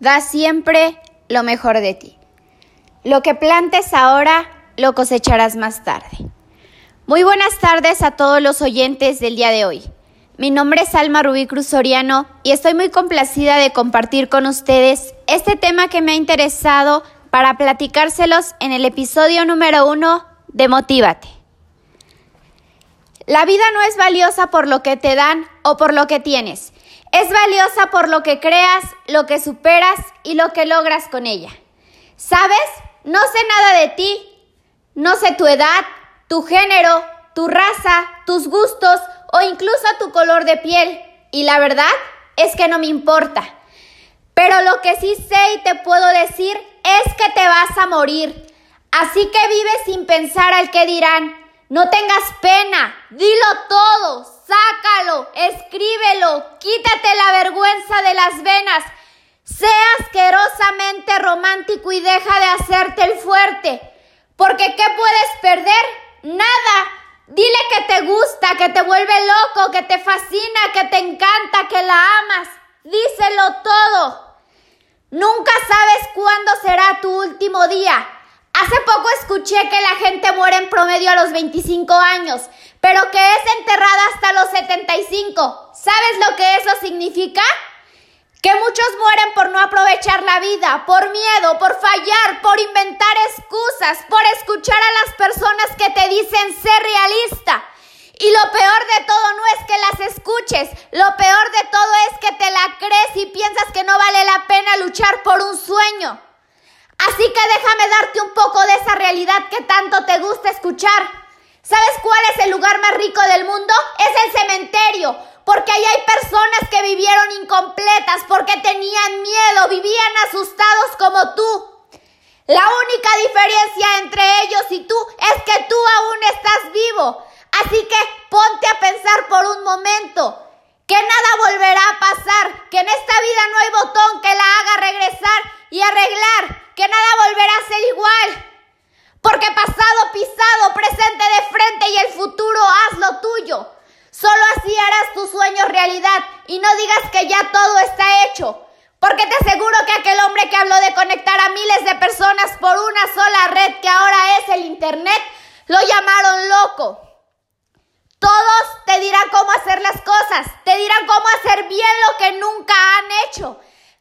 da siempre lo mejor de ti. Lo que plantes ahora, lo cosecharás más tarde. Muy buenas tardes a todos los oyentes del día de hoy. Mi nombre es Alma Rubí Cruz Soriano y estoy muy complacida de compartir con ustedes este tema que me ha interesado para platicárselos en el episodio número uno de Motívate. La vida no es valiosa por lo que te dan o por lo que tienes. Es valiosa por lo que creas, lo que superas y lo que logras con ella. ¿Sabes? No sé nada de ti. No sé tu edad, tu género, tu raza, tus gustos o incluso tu color de piel. Y la verdad es que no me importa. Pero lo que sí sé y te puedo decir es que te vas a morir. Así que vive sin pensar al que dirán. No tengas pena, dilo todo, romántico y deja de hacerte el fuerte. Porque ¿qué puedes perder? Nada. Dile que te gusta, que te vuelve loco, que te fascina, que te encanta, que la amas. Díselo todo. Nunca sabes cuándo será tu último día. Hace poco escuché que la gente muere en promedio a los 25 años, pero que es enterrada hasta los 75. ¿Sabes lo que eso significa? Que muchos mueren por no aprovechar la vida, por miedo, por fallar, por inventar excusas, por escuchar a las personas que te dicen ser realista. Y lo peor de todo no es que las escuches, lo peor de todo es que te la crees y piensas que no vale la pena luchar por un sueño. Así que déjame darte un poco de esa realidad que tanto te gusta escuchar. ¿Sabes cuál es el lugar más rico del mundo? Es el cementerio, porque ahí hay personas que vivieron incompletas, porque tenían miedo, vivían asustados como tú. La única diferencia entre ellos y tú es que tú aún estás vivo. Así que ponte a pensar por un momento que nada volverá a pasar, que en esta vida no hay botón que la haga regresar y arreglar, que nada volverá a ser igual. Porque pasado pisado, presente de frente y el futuro haz lo tuyo. Solo así harás tus sueños realidad y no digas que ya todo está hecho. Porque te aseguro que aquel hombre que habló de conectar a miles de personas por una sola red que ahora es el Internet, lo llamaron loco. Todos te dirán cómo hacer las cosas, te dirán cómo hacer bien lo que nunca han hecho.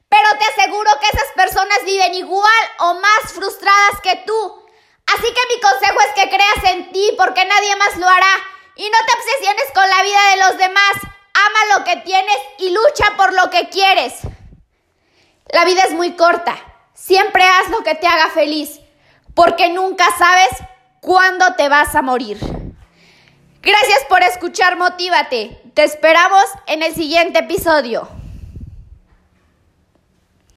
Pero te aseguro que esas personas viven igual o más frustradas que tú. Así que mi consejo es que creas en ti porque nadie más lo hará. Y no te obsesiones con la vida de los demás. Ama lo que tienes y lucha por lo que quieres. La vida es muy corta. Siempre haz lo que te haga feliz. Porque nunca sabes cuándo te vas a morir. Gracias por escuchar Motívate. Te esperamos en el siguiente episodio.